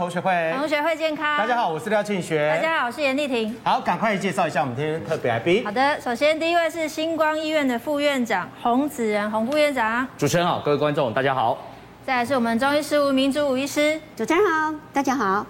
同学会，同学会健康。大家好，我是廖庆学。大家好，我是严丽婷。好，赶快介绍一下我们今天特别来宾。好的，首先第一位是星光医院的副院长洪子仁，洪副院长。主持人好，各位观众大家好。再来是我们中医师吴明珠吴医师。主持人好，大家好。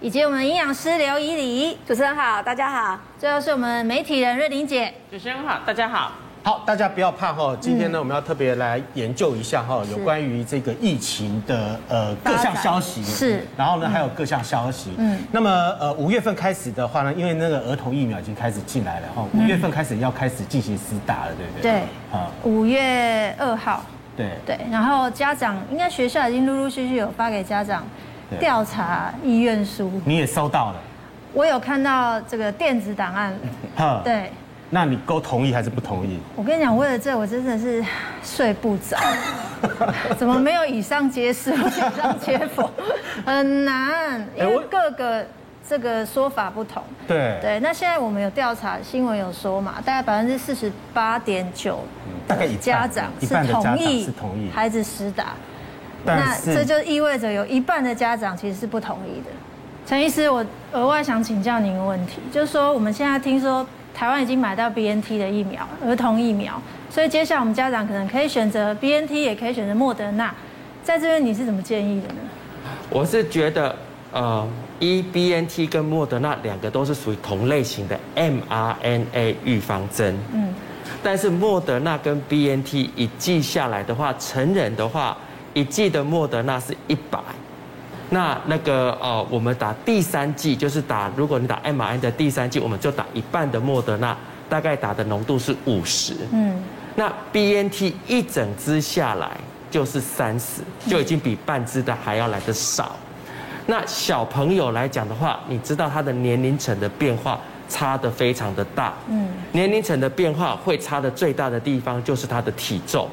以及我们营养师刘怡礼。主持人好，大家好。最后是我们媒体人瑞玲姐。主持人好，大家好。好，大家不要怕哈。今天呢，我们要特别来研究一下哈，有关于这个疫情的呃各项消息。是。然后呢，还有各项消息。嗯。那么呃，五月份开始的话呢，因为那个儿童疫苗已经开始进来了哈，五月份开始要开始进行施打了，对不对？对。啊。五月二号。对。对。然后家长应该学校已经陆陆续续有发给家长调查意愿书。你也收到了。我有看到这个电子档案。哈。对。那你够同意还是不同意？我跟你讲，为了这我真的是睡不着。怎么没有以上皆是，以上皆否？很难，因为各个这个说法不同。对对，那现在我们有调查，新闻有说嘛，大概百分之四十八点九，大概家长是同意是同意孩子施打。那这就意味着有一半的家长其实是不同意的。陈医师，我额外想请教您一个问题，就是说我们现在听说。台湾已经买到 BNT 的疫苗，儿童疫苗，所以接下来我们家长可能可以选择 BNT，也可以选择莫德纳。在这边你是怎么建议的呢？我是觉得，呃，一 BNT 跟莫德纳两个都是属于同类型的 mRNA 预防针。嗯。但是莫德纳跟 BNT 一剂下来的话，成人的话，一剂的莫德纳是一百。那那个呃，我们打第三剂就是打，如果你打 mRNA 的第三剂，我们就打一半的莫德纳，大概打的浓度是五十。嗯。那 BNT 一整支下来就是三十，就已经比半支的还要来的少。那小朋友来讲的话，你知道他的年龄层的变化差的非常的大。嗯。年龄层的变化会差的最大的地方就是他的体重。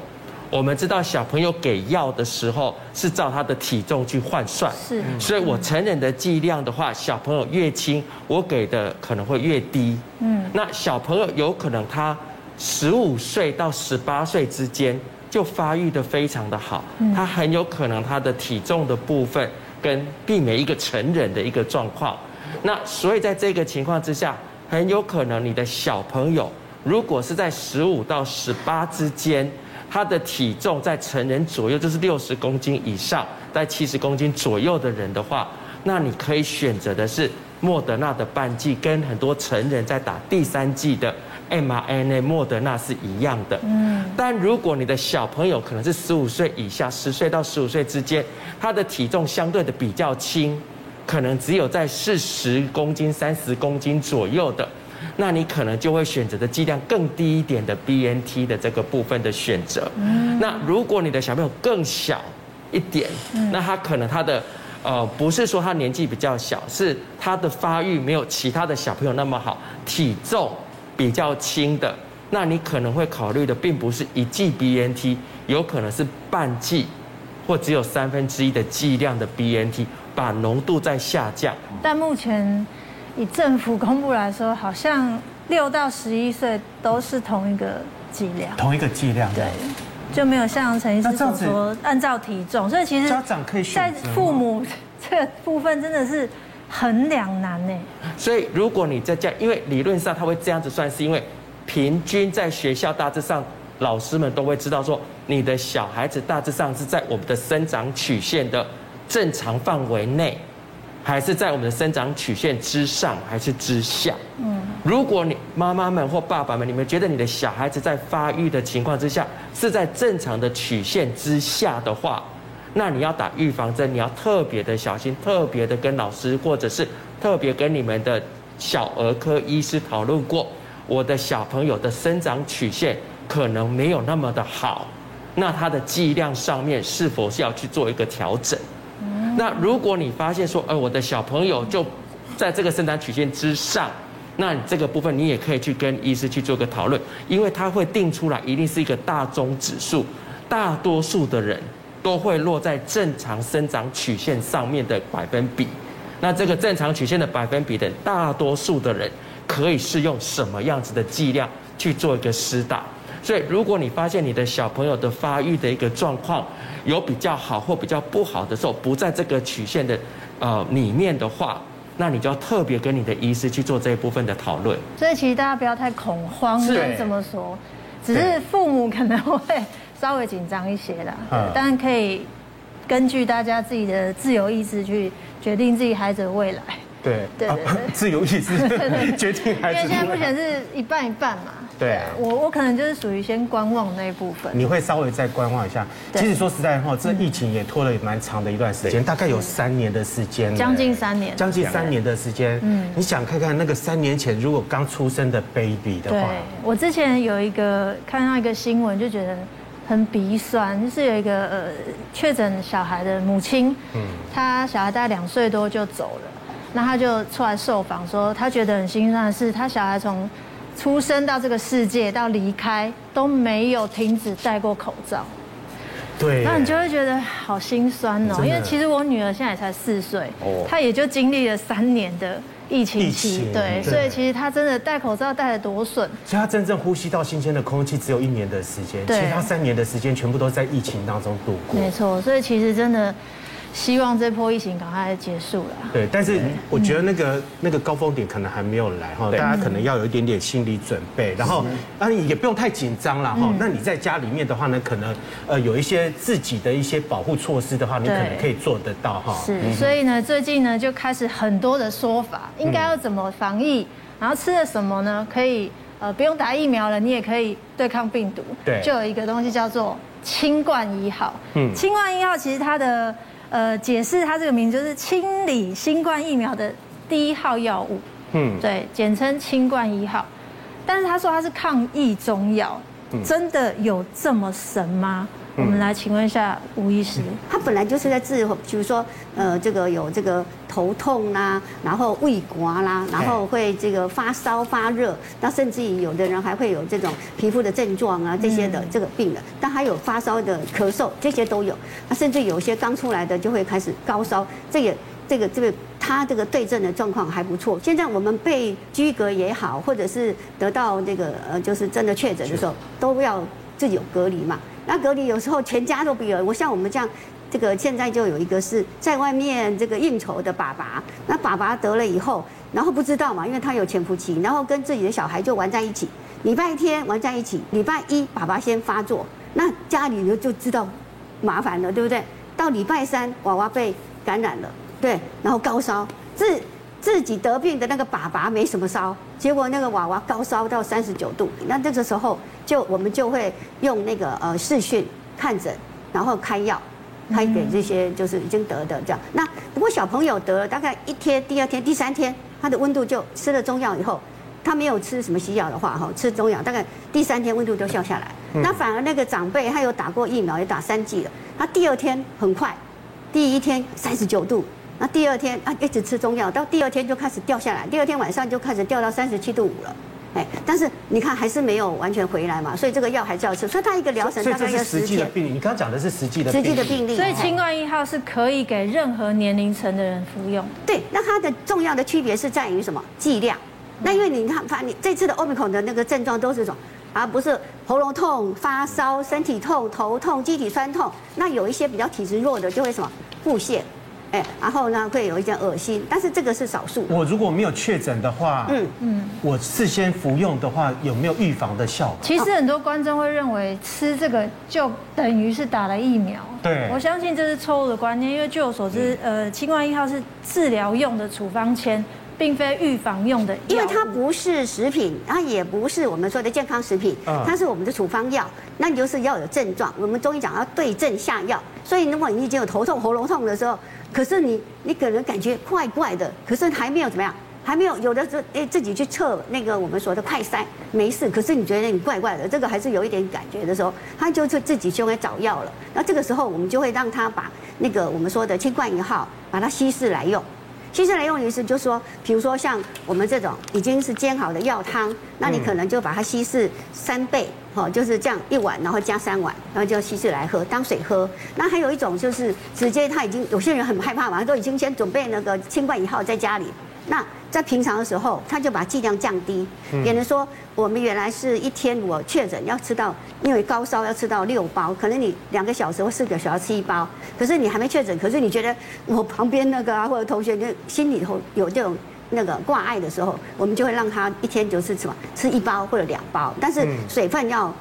我们知道小朋友给药的时候是照他的体重去换算，是，所以我成人的剂量的话，小朋友越轻，我给的可能会越低。嗯，那小朋友有可能他十五岁到十八岁之间就发育的非常的好，他很有可能他的体重的部分跟避免一个成人的一个状况。那所以在这个情况之下，很有可能你的小朋友如果是在十五到十八之间。他的体重在成人左右，就是六十公斤以上，在七十公斤左右的人的话，那你可以选择的是莫德纳的半剂，跟很多成人在打第三剂的 mRNA 莫德纳是一样的。嗯。但如果你的小朋友可能是十五岁以下，十岁到十五岁之间，他的体重相对的比较轻，可能只有在四十公斤、三十公斤左右的。那你可能就会选择的剂量更低一点的 BNT 的这个部分的选择。那如果你的小朋友更小一点，那他可能他的呃不是说他年纪比较小，是他的发育没有其他的小朋友那么好，体重比较轻的，那你可能会考虑的并不是一剂 BNT，有可能是半剂或只有三分之一的剂量的 BNT，把浓度再下降。但目前。以政府公布来说，好像六到十一岁都是同一个剂量，同一个剂量，对，就没有像陈医师所说按照体重，所以其实家长可以在父母 这个部分真的是很两难呢。所以如果你在家，因为理论上他会这样子算，是因为平均在学校大致上，老师们都会知道说，你的小孩子大致上是在我们的生长曲线的正常范围内。还是在我们的生长曲线之上，还是之下？嗯，如果你妈妈们或爸爸们，你们觉得你的小孩子在发育的情况之下是在正常的曲线之下的话，那你要打预防针，你要特别的小心，特别的跟老师或者是特别跟你们的小儿科医师讨论过，我的小朋友的生长曲线可能没有那么的好，那他的剂量上面是否是要去做一个调整？那如果你发现说，呃，我的小朋友就在这个生长曲线之上，那这个部分你也可以去跟医师去做个讨论，因为他会定出来一定是一个大中指数，大多数的人都会落在正常生长曲线上面的百分比。那这个正常曲线的百分比的大多数的人可以适用什么样子的剂量去做一个施打？所以，如果你发现你的小朋友的发育的一个状况有比较好或比较不好的时候，不在这个曲线的呃里面的话，那你就要特别跟你的医师去做这一部分的讨论。所以其实大家不要太恐慌，是这么说，只是父母可能会稍微紧张一些啦。嗯，但可以根据大家自己的自由意志去决定自己孩子的未来。对对对，自由意志 决定孩子。因为现在目前是一半一半嘛。对啊，我我可能就是属于先观望那一部分。你会稍微再观望一下。其实说实在话，这疫情也拖了蛮长的一段时间，大概有三年的时间。将近三年。将近三年的时间。嗯。你想看看那个三年前如果刚出生的 baby 的话。对，我之前有一个看到一个新闻，就觉得很鼻酸，就是有一个呃确诊小孩的母亲，嗯，他小孩大概两岁多就走了，那他就出来受访说，他觉得很心酸的是，他小孩从出生到这个世界到离开都没有停止戴过口罩，对，那你就会觉得好心酸哦。因为其实我女儿现在才四岁，她也就经历了三年的疫情期，对，所以其实她真的戴口罩戴得多损。所以她真正呼吸到新鲜的空气只有一年的时间，其他三年的时间全部都在疫情当中度过。没错，所以其实真的。希望这波疫情赶快结束了。对，但是我觉得那个那个高峰点可能还没有来哈，大家可能要有一点点心理准备，然后啊也不用太紧张了哈。那你在家里面的话呢，可能呃有一些自己的一些保护措施的话，你可能可以做得到哈。是，所以呢，最近呢就开始很多的说法，应该要怎么防疫，然后吃了什么呢？可以呃不用打疫苗了，你也可以对抗病毒。对，就有一个东西叫做清冠一号。嗯，清冠一号其实它的。呃，解释它这个名字就是清理新冠疫苗的第一号药物，嗯，对，简称清冠一号。但是他说它是抗疫中药，真的有这么神吗？我们来请问一下吴医师，他本来就是在治，比如说，呃，这个有这个头痛啦，然后胃刮啦，然后会这个发烧发热，那甚至于有的人还会有这种皮肤的症状啊，这些的这个病的，但还有发烧的咳嗽，这些都有。那甚至有些刚出来的就会开始高烧，这也这个这个他这个对症的状况还不错。现在我们被居隔也好，或者是得到这个呃就是真的确诊的时候，都要自己有隔离嘛。那隔离有时候全家都不有，我像我们这样，这个现在就有一个是在外面这个应酬的爸爸，那爸爸得了以后，然后不知道嘛，因为他有潜伏期，然后跟自己的小孩就玩在一起，礼拜天玩在一起，礼拜一爸爸先发作，那家里人就知道麻烦了，对不对？到礼拜三娃娃被感染了，对，然后高烧，自自己得病的那个爸爸没什么烧，结果那个娃娃高烧到三十九度，那这个时候。就我们就会用那个呃视讯看诊，然后开药，开给这些就是已经得的这样。那不过小朋友得了大概一天，第二天、第三天，他的温度就吃了中药以后，他没有吃什么西药的话哈，吃中药大概第三天温度就掉下来。那反而那个长辈他有打过疫苗，也打三剂了，他第二天很快，第一天三十九度，那第二天啊一直吃中药，到第二天就开始掉下来，第二天晚上就开始掉到三十七度五了。哎，但是你看还是没有完全回来嘛，所以这个药还是要吃。所以它一个疗程大概要十天。实际的病例，你刚刚讲的是实际的实际的病例。所以清冠一号是可以给任何年龄层的人服用。对，那它的重要的区别是在于什么？剂量。那因为你看，发你这次的 Omicron 的那个症状都是什么，而不是喉咙痛、发烧、身体痛、头痛、机体酸痛。那有一些比较体质弱的就会什么腹泻。哎，然后呢，会有一点恶心，但是这个是少数。我如果没有确诊的话，嗯嗯，我事先服用的话，有没有预防的效果？其实很多观众会认为吃这个就等于是打了疫苗。对，我相信这是错误的观念，因为据我所知，呃，清冠一号是治疗用的处方箋。并非预防用的，因为它不是食品，它也不是我们说的健康食品，它是我们的处方药。那你就是要有症状，我们中医讲要对症下药。所以如果你已经有头痛、喉咙痛的时候，可是你你可能感觉怪怪的，可是还没有怎么样，还没有有的时候诶自己去测那个我们说的快筛没事，可是你觉得你怪怪的，这个还是有一点感觉的时候，他就是自己就会找药了。那这个时候我们就会让他把那个我们说的清冠一号把它稀释来用。稀释来用的意思就是说，比如说像我们这种已经是煎好的药汤，那你可能就把它稀释三倍，哈，就是这样一碗，然后加三碗，然后就稀释来喝，当水喝。那还有一种就是直接他已经有些人很害怕嘛，他都已经先准备那个清冠一号在家里，那在平常的时候，他就把剂量降低，也能说我们原来是一天我确诊要吃到，因为高烧要吃到六包，可能你两个小时或四个小时吃一包，可是你还没确诊，可是你觉得我旁边那个啊或者同学就心里头有这种那个挂碍的时候，我们就会让他一天就是什么吃一包或者两包，但是水分要。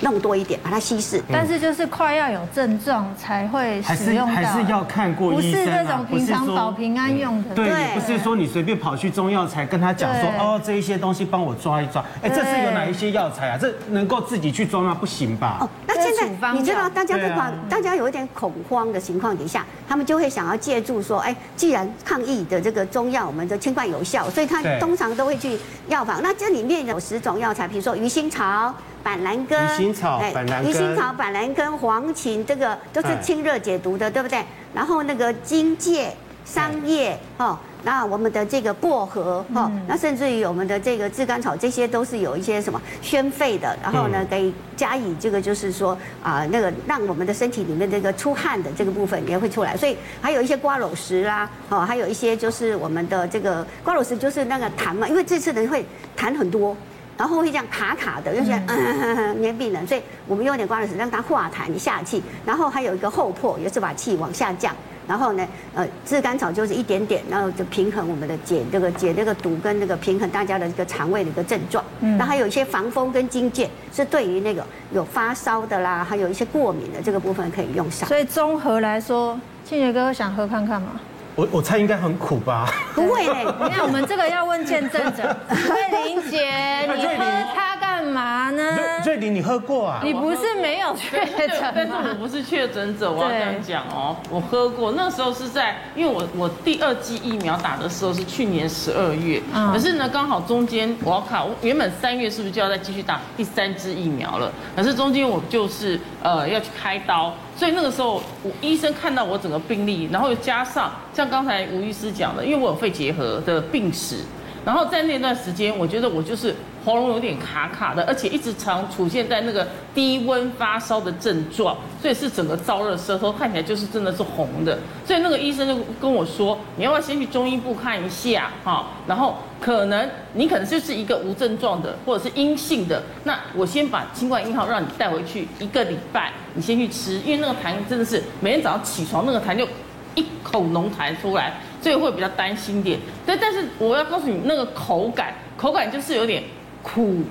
弄多一点，把它稀释。但是就是快要有症状才会使用到，还是要看过医生，不是那种平常保平安用的。对，不是说你随便跑去中药材跟他讲说，哦，这一些东西帮我抓一抓。哎，这是有哪一些药材啊？这能够自己去抓吗？不行吧？哦，那现在你知道，大家在怕，大家有一点恐慌的情况底下，他们就会想要借助说，哎，既然抗疫的这个中药我们的清冠有效，所以他通常都会去药房。那这里面有十种药材，比如说鱼腥草。板蓝根、鱼腥草、板蓝根、鱼腥草、板蓝根、黄芩，这个都是清热解毒的，对不对？然后那个荆芥、桑叶，哦，那我们的这个薄荷，哈，那甚至于我们的这个炙甘草，这些都是有一些什么宣肺的，然后呢，可以加以这个就是说啊，那个让我们的身体里面这个出汗的这个部分也会出来。所以还有一些瓜蒌实啦，哦，还有一些就是我们的这个瓜蒌实，就是那个痰嘛，因为这次人会痰很多。然后会这样卡卡的，就是嗯黏病人，所以我们用点瓜蔞实让它化痰下气。然后还有一个厚破，也是把气往下降。然后呢，呃，炙甘草就是一点点，然后就平衡我们的解这个解这个毒跟那个平衡大家的这个肠胃的一个症状。嗯。然后还有一些防风跟荆芥是对于那个有发烧的啦，还有一些过敏的这个部分可以用上。所以综合来说，庆杰哥想喝看看吗？我我猜应该很苦吧？不会嘞，你看我们这个要问见证者，瑞玲姐，你喝它干嘛呢？瑞玲，你喝过啊？你不是没有确诊，但是我不是确诊者，我要这样讲哦。我喝过，那时候是在，因为我我第二剂疫苗打的时候是去年十二月，可是呢刚好中间我要看，我原本三月是不是就要再继续打第三支疫苗了？可是中间我就是呃要去开刀。所以那个时候，我医生看到我整个病历，然后又加上像刚才吴医师讲的，因为我有肺结核的病史，然后在那段时间，我觉得我就是。喉咙有点卡卡的，而且一直常出现在那个低温发烧的症状，所以是整个燥热，舌头看起来就是真的是红的。所以那个医生就跟我说：“你要不要先去中医部看一下？哈，然后可能你可能就是一个无症状的，或者是阴性的。那我先把清冠一号让你带回去一个礼拜，你先去吃，因为那个痰真的是每天早上起床那个痰就一口浓痰出来，所以会比较担心点。对，但是我要告诉你，那个口感，口感就是有点。”苦、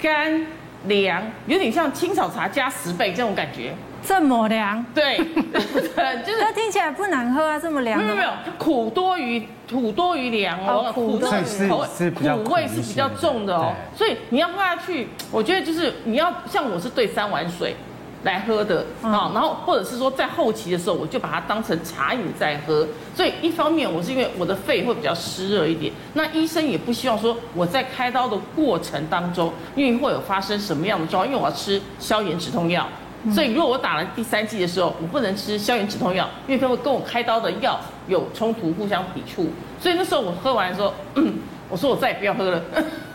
甘、凉，有点像青草茶加十倍这种感觉。这么凉？对，就是它听起来不难喝啊，这么凉。没有没有，苦多于苦多于凉哦，苦的口味苦味是比较重的哦，所以你要喝下去，我觉得就是你要像我是兑三碗水。来喝的啊，然后或者是说在后期的时候，我就把它当成茶饮在喝。所以一方面我是因为我的肺会比较湿热一点，那医生也不希望说我在开刀的过程当中，因为会有发生什么样的状况，因为我要吃消炎止痛药，所以如果我打了第三剂的时候，我不能吃消炎止痛药，因为它会跟我开刀的药有冲突，互相抵触。所以那时候我喝完的时候，嗯，我说我再也不要喝了。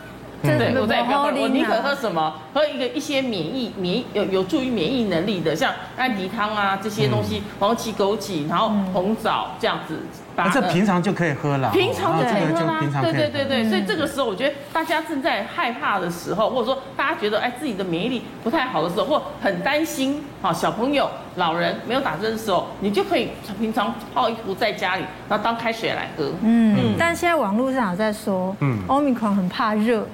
对，我再也不要喝，我宁可喝什么？喝一个一些免疫免疫有有助于免疫能力的，像安迪汤啊这些东西，黄芪、枸杞，然后红枣这样子。把这平常就可以喝了。平常就可以喝啦。对对对对，嗯、所以这个时候我觉得大家正在害怕的时候，或者说大家觉得哎自己的免疫力不太好的时候，或很担心啊小朋友、老人没有打针的时候，你就可以平常泡一壶在家里，然后当开水来喝。嗯，嗯但现在网络上有在说，嗯，Omicron 很怕热。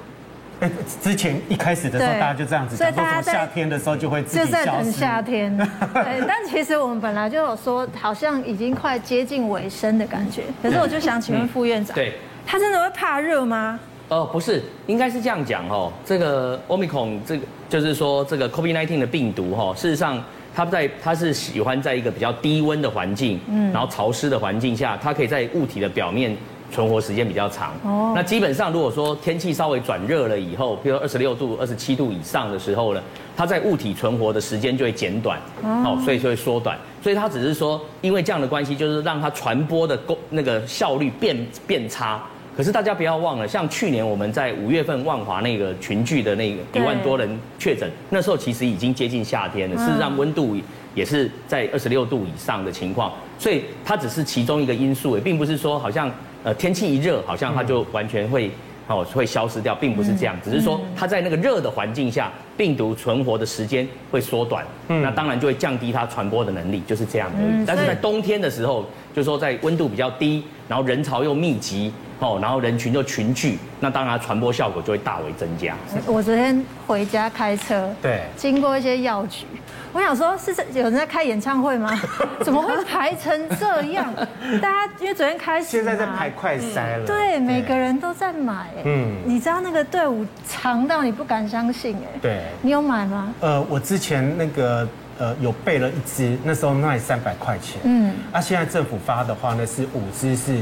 哎，之前一开始的时候，大家就这样子所以大家在夏天的时候就会。就在等夏天。对，但其实我们本来就有说，好像已经快接近尾声的感觉。可是我就想请问副院长，对，他真的会怕热吗？哦，不是，应该是这样讲哦。这个 Omicron，这个就是说这个 COVID-19 的病毒哈，事实上它在它是喜欢在一个比较低温的环境，嗯，然后潮湿的环境下，它可以在物体的表面。存活时间比较长，哦，那基本上如果说天气稍微转热了以后，比如说二十六度、二十七度以上的时候呢，它在物体存活的时间就会减短，哦，所以就会缩短，所以它只是说因为这样的关系，就是让它传播的功那个效率变变差。可是大家不要忘了，像去年我们在五月份万华那个群聚的那个一万多人确诊，那时候其实已经接近夏天了，事实上温度也是在二十六度以上的情况，所以它只是其中一个因素，也并不是说好像。呃天气一热，好像它就完全会。哦，会消失掉，并不是这样，只是说它在那个热的环境下，病毒存活的时间会缩短，嗯，那当然就会降低它传播的能力，就是这样而已。但是在冬天的时候，就是说在温度比较低，然后人潮又密集，哦，然后人群就群聚，那当然它传播效果就会大为增加。我昨天回家开车，对，经过一些药局。我想说，是有人在开演唱会吗？怎么会排成这样？大家因为昨天开始，现在在排快塞了。对，每个人都在买。嗯，你知道那个队伍长到你不敢相信哎。对，你有买吗？呃，我之前那个呃有备了一支，那时候卖三百块钱。嗯，啊，现在政府发的话呢是五支是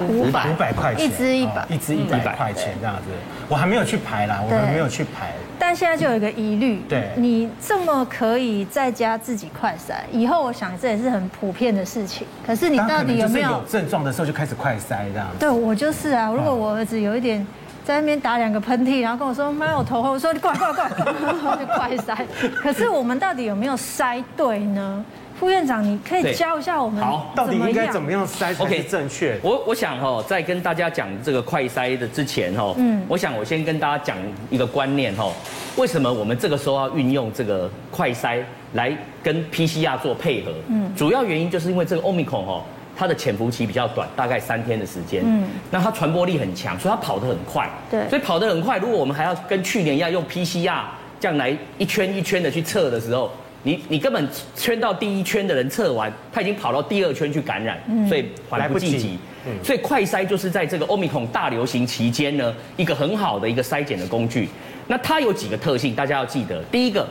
五百五百块钱，一支一百，一支一百块钱这样子。我还没有去排啦，我还没有去排。但现在就有一个疑虑，对，你这么可以在家自己快筛，以后我想这也是很普遍的事情。可是你到底有没有有症状的时候就开始快筛这样？对，我就是啊。如果我儿子有一点在那边打两个喷嚏，然后跟我说妈，我头昏，我说你快快快，就快筛。可是我们到底有没有筛对呢？副院长，你可以教一下我们，好，到底应该怎么样筛才是正确？我我想哈，在跟大家讲这个快筛的之前哈，嗯，我想我先跟大家讲一个观念哈，为什么我们这个时候要运用这个快筛来跟 PCR 做配合？嗯，主要原因就是因为这个 Omicron 哦，它的潜伏期比较短，大概三天的时间，嗯，那它传播力很强，所以它跑得很快，对，所以跑得很快。如果我们还要跟去年一样用 PCR 这样来一圈一圈的去测的时候，你你根本圈到第一圈的人测完，他已经跑到第二圈去感染，所以来不济急。所以快筛就是在这个 Omicron 大流行期间呢，一个很好的一个筛检的工具。那它有几个特性，大家要记得。第一个，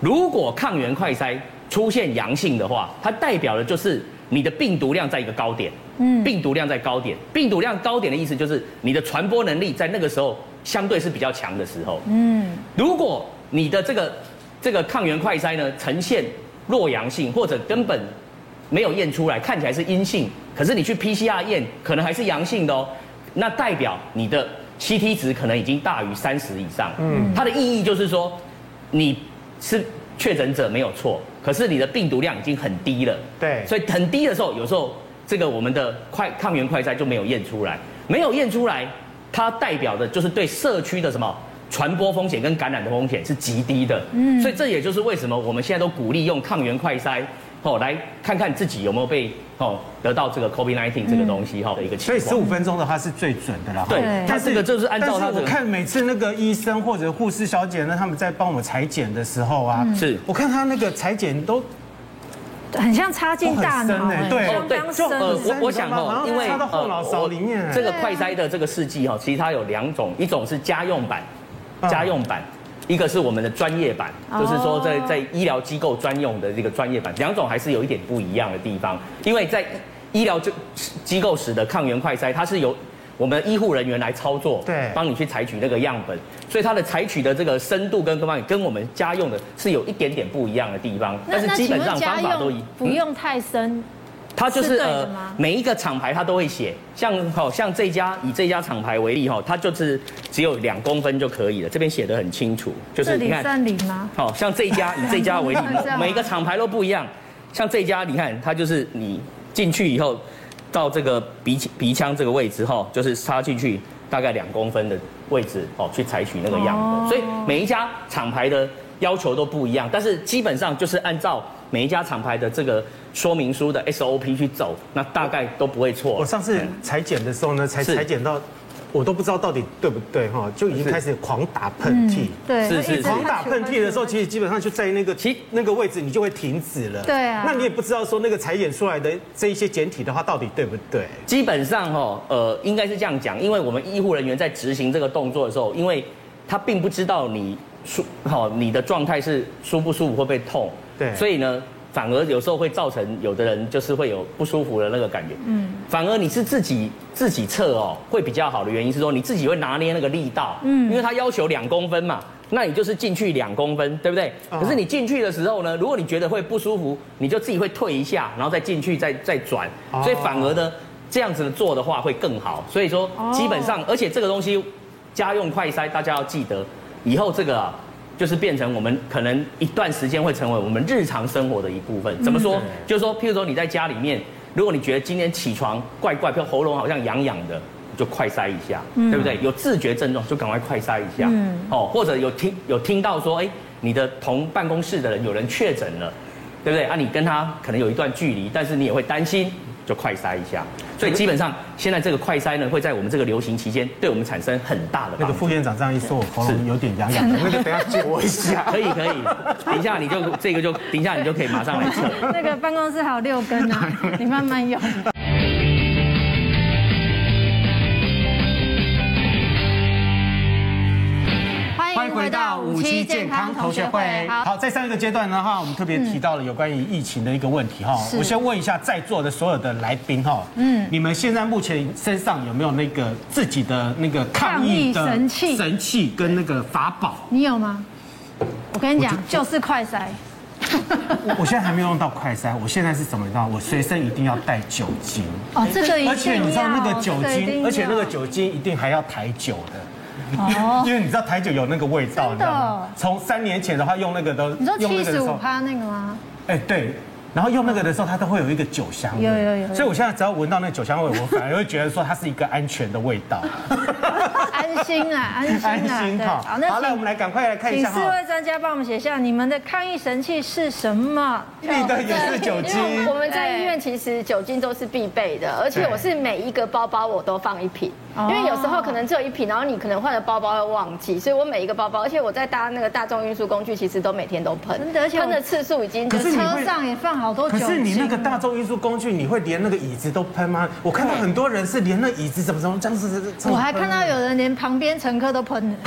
如果抗原快筛出现阳性的话，它代表的就是你的病毒量在一个高点。嗯，病毒量在高点，病毒量高点的意思就是你的传播能力在那个时候相对是比较强的时候。嗯，如果你的这个这个抗原快筛呢，呈现弱阳性，或者根本没有验出来，看起来是阴性，可是你去 PCR 验，可能还是阳性的哦。那代表你的 CT 值可能已经大于三十以上。嗯，它的意义就是说，你是确诊者没有错，可是你的病毒量已经很低了。对，所以很低的时候，有时候这个我们的快抗原快筛就没有验出来，没有验出来，它代表的就是对社区的什么？传播风险跟感染的风险是极低的，嗯，所以这也就是为什么我们现在都鼓励用抗原快筛，哦，来看看自己有没有被哦得到这个 COVID-19 这个东西哈的一个情况。所以十五分钟的话是最准的啦。对，它这个就是按照它的。我看每次那个医生或者护士小姐呢，他们在帮我们采检的时候啊，是我看他那个裁剪都很像插进大脑，对对，就呃我我想哦，因为插到后脑勺里面。这个快筛的这个试剂哈，其实它有两种，一种是家用版。家用版，一个是我们的专业版，就是说在在医疗机构专用的这个专业版，两种还是有一点不一样的地方。因为在医疗就机构时的抗原快筛，它是由我们的医护人员来操作，对，帮你去采取那个样本，所以它的采取的这个深度跟各方面跟我们家用的是有一点点不一样的地方。但是基本上方法都一，不用太深。它就是呃，每一个厂牌它都会写，像好像这家以这家厂牌为例哈，它就是只有两公分就可以了，这边写的很清楚，就是你看，三零吗？好像这家 以这家为例，每一个厂牌都不一样，像这家你看，它就是你进去以后，到这个鼻鼻腔这个位置哈，就是插进去大概两公分的位置哦，去采取那个样本，所以每一家厂牌的要求都不一样，但是基本上就是按照。每一家厂牌的这个说明书的 SOP 去走，那大概都不会错。我上次裁剪的时候呢，才裁剪到，我都不知道到底对不对哈，就已经开始狂打喷嚏。对，是是。狂打喷嚏的时候，其实基本上就在那个其那个位置，你就会停止了。对啊。那你也不知道说那个裁剪出来的这一些简体的话，到底对不对？基本上哈，呃，应该是这样讲，因为我们医护人员在执行这个动作的时候，因为他并不知道你舒好你的状态是舒不舒服，会不会痛。对，所以呢，反而有时候会造成有的人就是会有不舒服的那个感觉。嗯，反而你是自己自己测哦，会比较好的原因是说你自己会拿捏那个力道。嗯，因为它要求两公分嘛，那你就是进去两公分，对不对？可是你进去的时候呢，如果你觉得会不舒服，你就自己会退一下，然后再进去再再转。所以反而呢，这样子做的话会更好。所以说基本上，而且这个东西家用快塞，大家要记得以后这个啊。就是变成我们可能一段时间会成为我们日常生活的一部分。怎么说？就是说，譬如说你在家里面，如果你觉得今天起床怪怪，比如喉咙好像痒痒的，就快塞一下，对不对？有自觉症状就赶快快塞一下，哦，或者有听有听到说，哎，你的同办公室的人有人确诊了，对不对？啊，你跟他可能有一段距离，但是你也会担心。就快筛一下，所以基本上现在这个快筛呢，会在我们这个流行期间对我们产生很大的。那个副院长这样一说，我喉咙有点痒痒的，那个等下借我一下。可以可以，等一下你就这个就等一下你就可以马上来测。那个办公室还有六根呢，你慢慢用。回到五期健康同学会，好，在上一个阶段的话，我们特别提到了有关于疫情的一个问题哈。我先问一下在座的所有的来宾哈，嗯，你们现在目前身上有没有那个自己的那个抗疫的神器、神器跟那个法宝？你有吗？我跟你讲，就是快筛。我 我现在还没有用到快筛，我现在是怎么道？我随身一定要带酒精。哦，这个而且你知道那个酒精，而且那个酒精一定还要台酒的。哦，因为你知道台酒有那个味道，你知道吗？从三年前的话用那个都，你说七十五趴那个吗？哎，对，然后用那个的时候，它都会有一个酒香味。有有有。所以我现在只要闻到那个酒香味，我反而会觉得说它是一个安全的味道。安心啊，安心啊。安心好，好，那我们来赶快来看一下。请四位专家帮我们写下你们的抗疫神器是什么？你的也是酒精。我们在医院其实酒精都是必备的，而且我是每一个包包我都放一瓶。因为有时候可能只有一瓶，然后你可能换了包包会忘记，所以我每一个包包，而且我在搭那个大众运输工具，其实都每天都喷，而且喷的次数已经。可是车上也放好多酒精。可是你那个大众运输工具，你会连那个椅子都喷吗？我看到很多人是连那椅子怎么怎么这样子。我还看到有人连旁边乘客都喷。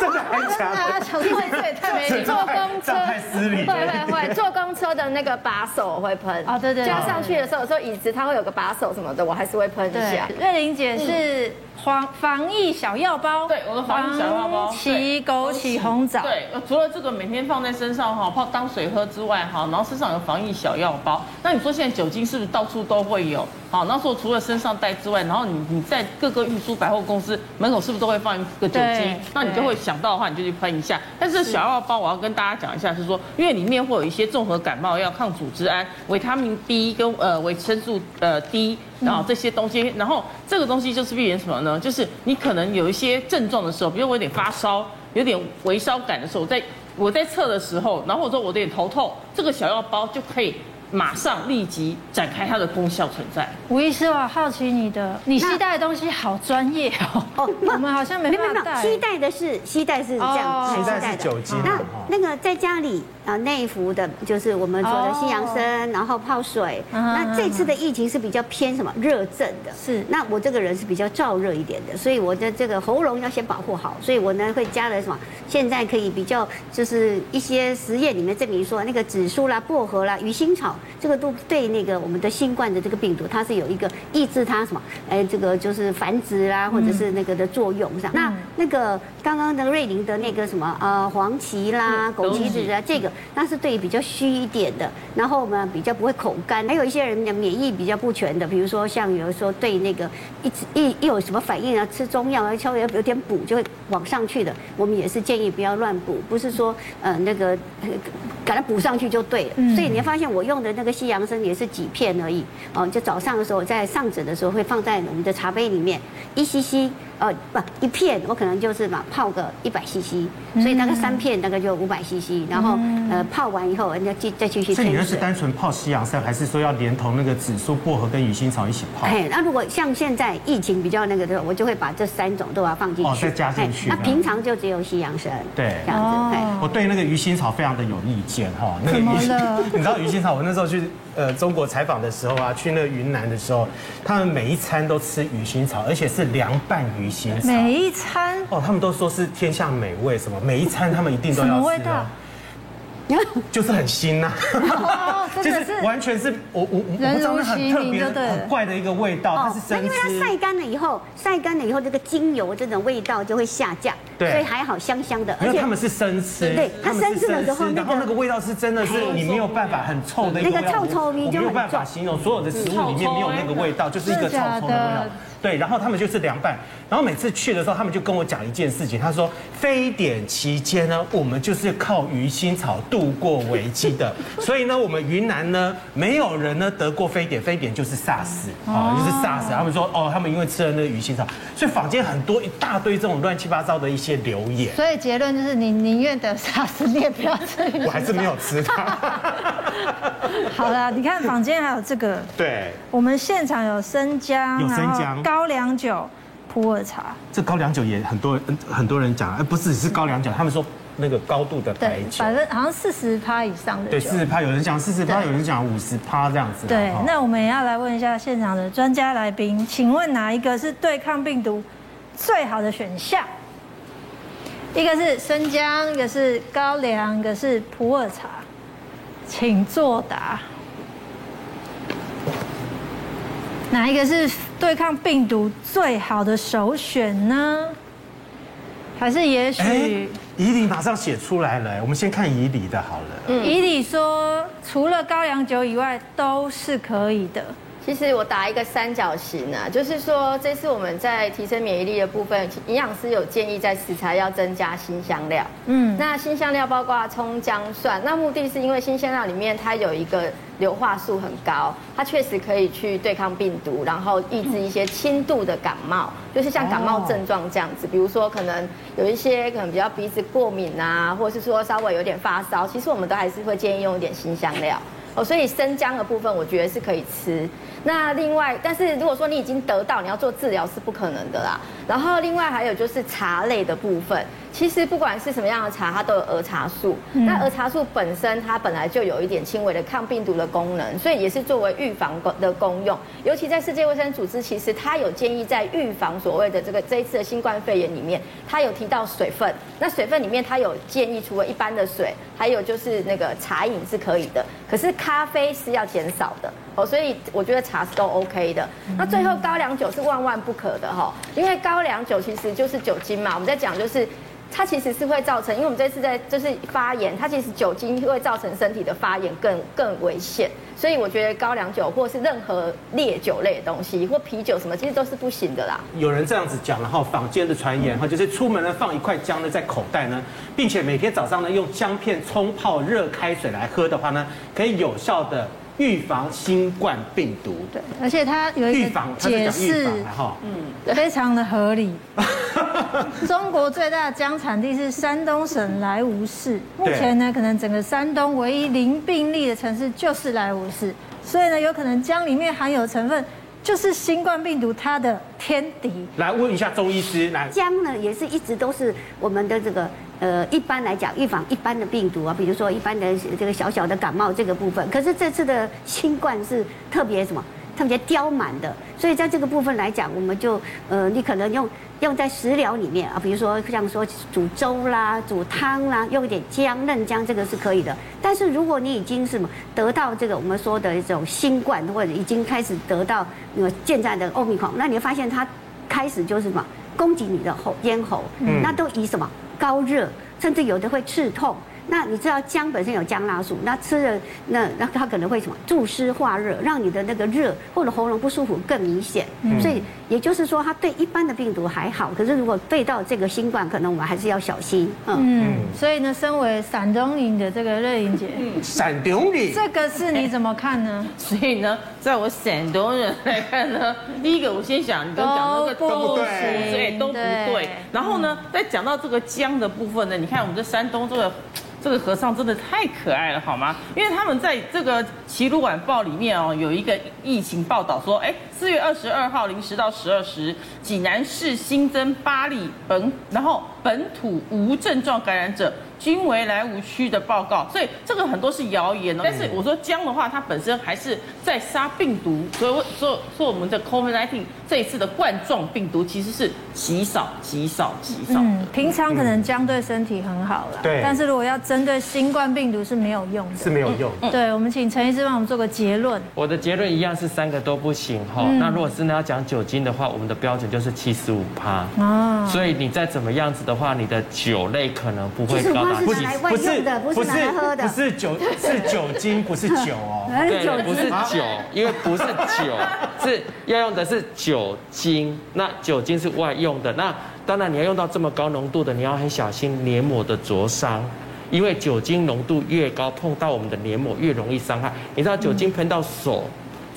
真的还假的？对，太没礼貌。坐公车太失礼。会会会，坐公车的那个把手会喷。哦，对对。加上去的时候，有时候椅子它会有个把手什么的，我还是会喷一下。瑞玲姐是。防防疫小药包，对，我的防疫小药包，起枸杞红枣，对，除了这个每天放在身上哈，泡当水喝之外哈，然后身上有防疫小药包。那你说现在酒精是不是到处都会有？好，那时候除了身上带之外，然后你你在各个运输百货公司门口是不是都会放一个酒精？那你就会想到的话，你就去喷一下。但是小药包我要跟大家讲一下，是说因为里面会有一些综合感冒药、抗组织胺、维他命 B 跟呃维生素呃 D。然后这些东西，然后这个东西就是避免什么呢？就是你可能有一些症状的时候，比如我有点发烧，有点微烧感的时候，在我在测的时候，然后我说我有点头痛，这个小药包就可以。马上立即展开它的功效存在。吴医师，我好奇你的，你携带的东西好专业哦。哦，我们好像没办法带。携带的是携带是这样，携带是酒精。那那个在家里啊内服的，就是我们说的西洋参，然后泡水。那这次的疫情是比较偏什么热症的？是。那我这个人是比较燥热一点的，所以我的这个喉咙要先保护好，所以我呢会加了什么？现在可以比较就是一些实验里面证明说，那个紫苏啦、薄荷啦、鱼腥草。这个都对那个我们的新冠的这个病毒，它是有一个抑制它什么？哎，这个就是繁殖啊，或者是那个的作用上。那那个刚刚的瑞林的那个什么呃黄芪啦、枸杞子啊，这个那是对比较虚一点的，然后呢比较不会口干。还有一些人的免疫比较不全的，比如说像有的时候对那个一一一有什么反应啊，吃中药啊，稍微有点补就会往上去的，我们也是建议不要乱补，不是说呃那个给它补上去就对了。所以你会发现我用那个。西洋参也是几片而已，哦，就早上的时候在上诊的时候会放在我们的茶杯里面，一 cc。呃，不，一片我可能就是嘛泡个一百 CC，所以大概三片大概就五百 CC，然后呃泡完以后，人家继再继续。这你是单纯泡西洋参，还是说要连同那个紫苏、薄荷跟鱼腥草一起泡？哎，那如果像现在疫情比较那个的时候，我就会把这三种都要放进去，哦，再加进去。那平常就只有西洋参，对，这样子。我对那个鱼腥草非常的有意见哈，那个鱼腥，你知道鱼腥草？我那时候去呃中国采访的时候啊，去那个云南的时候，他们每一餐都吃鱼腥草，而且是凉拌鱼腥草。每一餐哦，他们都说是天下美味，什么每一餐他们一定都要吃。什么味道？就是很腥呐，就是完全是我我我不知道，很特别很怪的一个味道，它是生吃。因为它晒干了以后，晒干了以后这个精油这种味道就会下降，对，所以还好香香的。而且他们是生吃，对，它生吃的时候，然后那个味道是真的是你没有办法很臭的那个臭臭味就没有办法形容，所有的食物里面没有那个味道，就是一个臭臭的味道。对，然后他们就是凉拌，然后每次去的时候，他们就跟我讲一件事情，他说非典期间呢，我们就是靠鱼腥草度过危机的，所以呢，我们云南呢，没有人呢得过非典，非典就是 SARS 啊，就是 SARS。他们说哦，他们因为吃了那个鱼腥草，所以坊间很多一大堆这种乱七八糟的一些留言。所以结论就是你宁愿得 SARS，你也不要吃鱼。我还是没有吃它。好了，你看坊间还有这个，对，我们现场有生姜，有生姜，高粱酒，普洱茶。这高粱酒也很多人很多人讲，哎，不是是高粱酒，他们说那个高度的白酒，百分好像四十趴以上的。对，四十趴，有人讲四十趴，有人讲五十趴这样子。对，那我们也要来问一下现场的专家来宾，请问哪一个是对抗病毒最好的选项？一个是生姜，一个是高粱，一个是普洱茶，请作答。哪一个是对抗病毒最好的首选呢？还是也许？以礼马上写出来了，我们先看以礼的好了。嗯，以礼说，除了高粱酒以外，都是可以的。其实我打一个三角形啊，就是说这次我们在提升免疫力的部分，营养师有建议在食材要增加新香料。嗯，那新香料包括葱、姜、蒜，那目的是因为新香料里面它有一个硫化素很高，它确实可以去对抗病毒，然后抑制一些轻度的感冒，就是像感冒症状这样子，比如说可能有一些可能比较鼻子过敏啊，或者是说稍微有点发烧，其实我们都还是会建议用一点辛香料。哦，所以生姜的部分我觉得是可以吃。那另外，但是如果说你已经得到，你要做治疗是不可能的啦。然后另外还有就是茶类的部分，其实不管是什么样的茶，它都有儿茶素。那儿茶素本身它本来就有一点轻微的抗病毒的功能，所以也是作为预防的功用。尤其在世界卫生组织，其实它有建议在预防所谓的这个这一次的新冠肺炎里面，它有提到水分。那水分里面它有建议，除了一般的水，还有就是那个茶饮是可以的。可是咖啡是要减少的哦，所以我觉得茶是都 OK 的。那最后高粱酒是万万不可的哈，因为高粱酒其实就是酒精嘛。我们在讲就是它其实是会造成，因为我们这次在就是发炎，它其实酒精会造成身体的发炎更更危险。所以我觉得高粱酒或是任何烈酒类的东西或啤酒什么，其实都是不行的啦。有人这样子讲，然后坊间的传言哈，就是出门呢放一块姜呢在口袋呢，并且每天早上呢用姜片冲泡热开水来喝的话呢，可以有效的预防新冠病毒。对，而且它有一个解释，嗯，非常的合理。中国最大的姜产地是山东省莱芜市，目前呢，可能整个山东唯一零病例的城市就是莱芜市，所以呢，有可能姜里面含有成分就是新冠病毒它的天敌。来问一下周医师，来，姜呢也是一直都是我们的这个呃，一般来讲预防一般的病毒啊，比如说一般的这个小小的感冒这个部分，可是这次的新冠是特别什么？特别刁蛮的，所以在这个部分来讲，我们就呃，你可能用用在食疗里面啊，比如说像说煮粥啦、煮汤啦，用一点姜、嫩姜，这个是可以的。但是如果你已经什么得到这个我们说的一种新冠，或者已经开始得到那个现在的欧米孔，那你会发现它开始就是什么攻击你的喉咽喉，那都以什么高热，甚至有的会刺痛。那你知道姜本身有姜辣素，那吃了那那它可能会什么助湿化热，让你的那个热或者喉咙不舒服更明显。嗯、所以也就是说，它对一般的病毒还好，可是如果对到这个新冠，可能我们还是要小心。嗯，嗯所以呢，身为散东人的这个瑞玲姐，陕东人，这个是你怎么看呢？所以呢，在我山东人来看呢，第 一个我先想你刚讲那个都不对，所以都不对。然后呢，再讲到这个姜的部分呢，你看我们这山东这个。这个和尚真的太可爱了，好吗？因为他们在这个《齐鲁晚报》里面哦，有一个疫情报道说，哎，四月二十二号零时到十二时，济南市新增八例本，然后本土无症状感染者。均为来无区的报告，所以这个很多是谣言哦。但是我说姜的话，它本身还是在杀病毒，所以说说我们的 COVID-19 这一次的冠状病毒其实是极少极少极少的。嗯，平常可能姜对身体很好了，对。但是如果要针对新冠病毒是没有用的，是没有用。对，我们请陈医师帮我们做个结论。我的结论一样是三个都不行哈。那如果真的要讲酒精的话，我们的标准就是七十五趴。哦。所以你再怎么样子的话，你的酒类可能不会高。不是不是不是喝的，不是酒，是酒精，不是酒哦。对，不是酒，因为不是酒，是要用的是酒精，那酒精是外用的，那当然你要用到这么高浓度的，你要很小心黏膜的灼伤，因为酒精浓度越高，碰到我们的黏膜越容易伤害。你知道酒精喷到手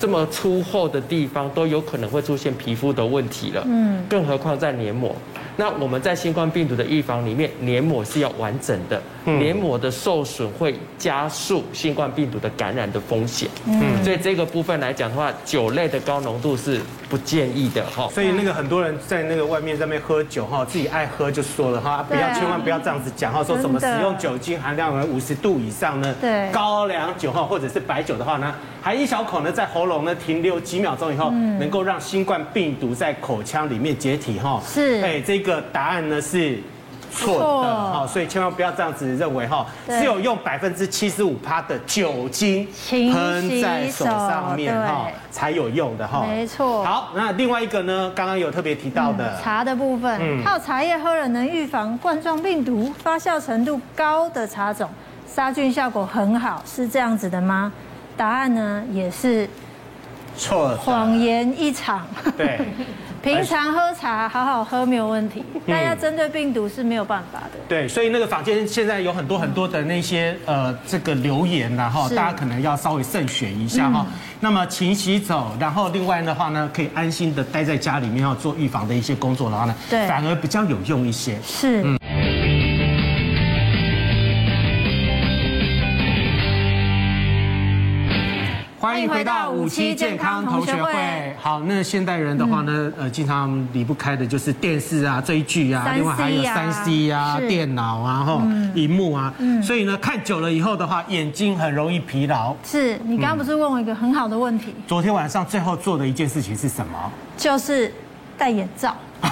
这么粗厚的地方，都有可能会出现皮肤的问题了，嗯，更何况在黏膜。那我们在新冠病毒的预防里面，黏膜是要完整的，黏膜的受损会加速新冠病毒的感染的风险。嗯，所以这个部分来讲的话，酒类的高浓度是不建议的哈。所以那个很多人在那个外面在那边喝酒哈，自己爱喝就说了哈，不要千万不要这样子讲哈，说什么使用酒精含量为五十度以上呢？对，高粱酒哈或者是白酒的话呢，含一小口呢在喉咙呢停留几秒钟以后，能够让新冠病毒在口腔里面解体哈。是，哎这。这个答案呢是错的好，所以千万不要这样子认为哈，只有用百分之七十五趴的酒精喷在手上面哈才有用的哈。没错。好，那另外一个呢，刚刚有特别提到的茶的部分，泡茶叶喝了能预防冠状病毒，发酵程度高的茶种，杀菌效果很好，是这样子的吗？答案呢也是错，谎言一场。对。平常喝茶好好喝没有问题，大家针对病毒是没有办法的。对，所以那个坊间现在有很多很多的那些呃这个留言然后大家可能要稍微慎选一下哈。那么勤洗手，然后另外的话呢，可以安心的待在家里面要做预防的一些工作，然后呢，对，反而比较有用一些。是。嗯欢迎回到五期健康同学会。好，那现代人的话呢，呃，经常离不开的就是电视啊、追剧啊，另外还有三 C 啊、电脑啊、哈、荧幕啊。嗯。所以呢，看久了以后的话，眼睛很容易疲劳。是你刚刚不是问我一个很好的问题？昨天晚上最后做的一件事情是什么？就是戴眼罩。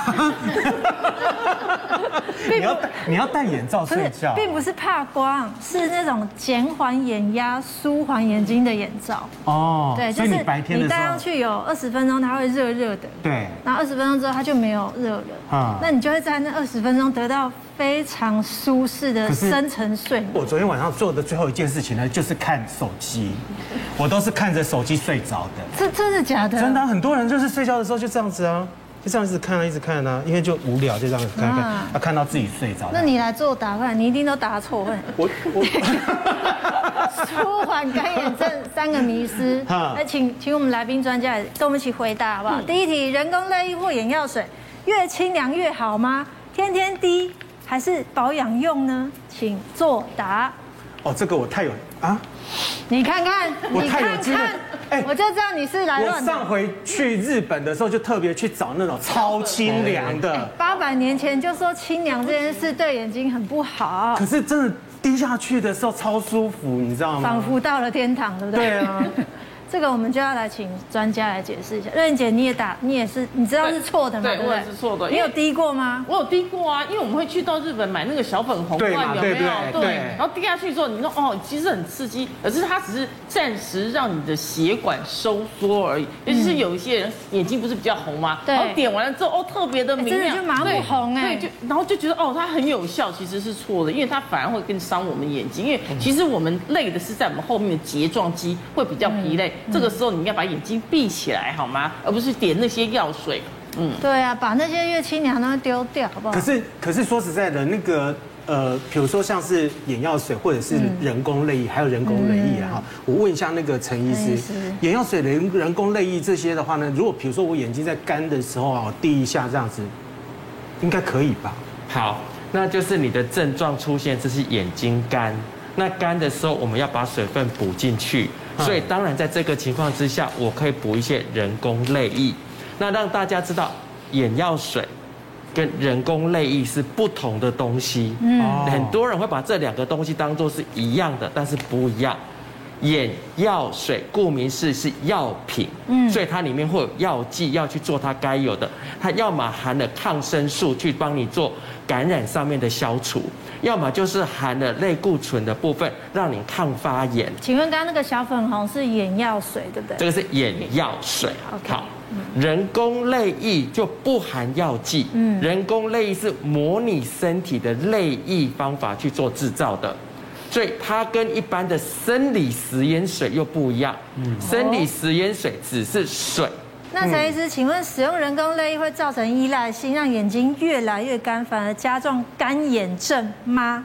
你要戴你要戴眼罩睡觉，并不是怕光，是那种减缓眼压、舒缓眼睛的眼罩。哦，对，就是你白天你戴上去有二十分钟，它会热热的。对，然后二十分钟之后它就没有热了。啊，那你就会在那二十分钟得到非常舒适的深层睡眠。我昨天晚上做的最后一件事情呢，就是看手机，我都是看着手机睡着的。这真的假的？真的，很多人就是睡觉的时候就这样子啊。就这样子看啊，一直看啊，因为就无聊，就这样子看看，啊，看到自己睡着。那你来做答案，你一定都答错。我我 舒缓干眼症三个迷思，来请请我们来宾专家来跟我们一起回答好不好？第一题，人工泪液或眼药水越清凉越好吗？天天滴还是保养用呢？请作答。哦，这个我太有啊。你看看，你看看，哎，我就知道你是来乱。我上回去日本的时候，就特别去找那种超清凉的。八百年前就说清凉这件事对眼睛很不好。可是真的滴下去的时候超舒服，你知道吗？仿佛到了天堂，对不对？对啊。这个我们就要来请专家来解释一下。瑞姐，你也打，你也是，你知道是错的吗？对，我也是错的。你有滴过吗？我有滴过啊，因为我们会去到日本买那个小粉红罐，有没有？对。然后滴下去之后，你说哦，其实很刺激，可是它只是暂时让你的血管收缩而已。尤其是有一些人眼睛不是比较红吗？对。然后点完了之后，哦，特别的明亮，真的就麻木红哎。对，就然后就觉得哦，它很有效，其实是错的，因为它反而会更伤我们眼睛。因为其实我们累的是在我们后面的睫状肌会比较疲累，这个时候你应该把。眼睛闭起来好吗？而不是点那些药水。嗯，对啊，把那些月清娘呢丢掉，好不好？可是，可是说实在的，那个呃，比如说像是眼药水或者是人工泪液，还有人工泪液哈。我问一下那个陈医师，眼药水、人人工泪液这些的话呢，如果比如说我眼睛在干的时候啊，我滴一下这样子，应该可以吧？好，那就是你的症状出现，这是眼睛干。那干的时候，我们要把水分补进去。所以当然，在这个情况之下，我可以补一些人工泪液，那让大家知道眼药水跟人工泪液是不同的东西。嗯，很多人会把这两个东西当做是一样的，但是不一样。眼药水顾名思义是药品，嗯，所以它里面会有药剂要去做它该有的，它要么含了抗生素去帮你做感染上面的消除。要么就是含了类固醇的部分，让你抗发炎。请问刚刚那个小粉红是眼药水，对不对？这个是眼药水。好，人工泪液就不含药剂。嗯，人工泪液是模拟身体的泪液方法去做制造的，所以它跟一般的生理食盐水又不一样。嗯，生理食盐水只是水，那陈医师，请问使用人工泪液会造成依赖性，让眼睛越来越干，反而加重干眼症吗？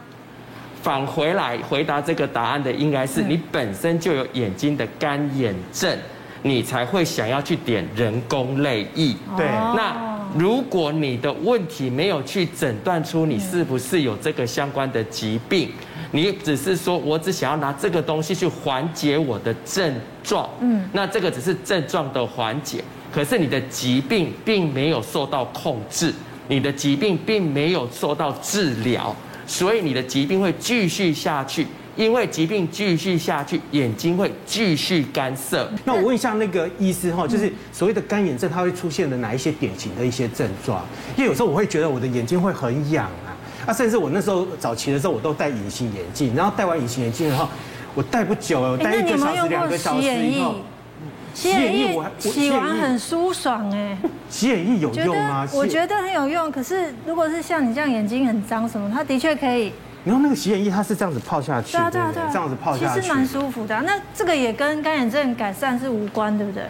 返回来回答这个答案的应该是你本身就有眼睛的干眼症，你才会想要去点人工泪液。对，那如果你的问题没有去诊断出你是不是有这个相关的疾病，你只是说我只想要拿这个东西去缓解我的症状，嗯，那这个只是症状的缓解，可是你的疾病并没有受到控制，你的疾病并没有受到治疗，所以你的疾病会继续下去，因为疾病继续下去，眼睛会继续干涩。那我问一下那个医师哈，就是所谓的干眼症，它会出现的哪一些典型的一些症状？因为有时候我会觉得我的眼睛会很痒啊。啊，甚至我那时候早期的时候，我都戴隐形眼镜，然后戴完隐形眼镜后，我戴不久，我戴一个小时、两个小时以后，洗眼液洗完很舒爽哎。洗眼液有用吗？我觉得很有用，可是如果是像你这样眼睛很脏什么，它的确可以。然后那个洗眼液它是这样子泡下去，对啊对啊对啊，这样子泡下去，其实蛮舒服的。那这个也跟干眼症改善是无关，对不对？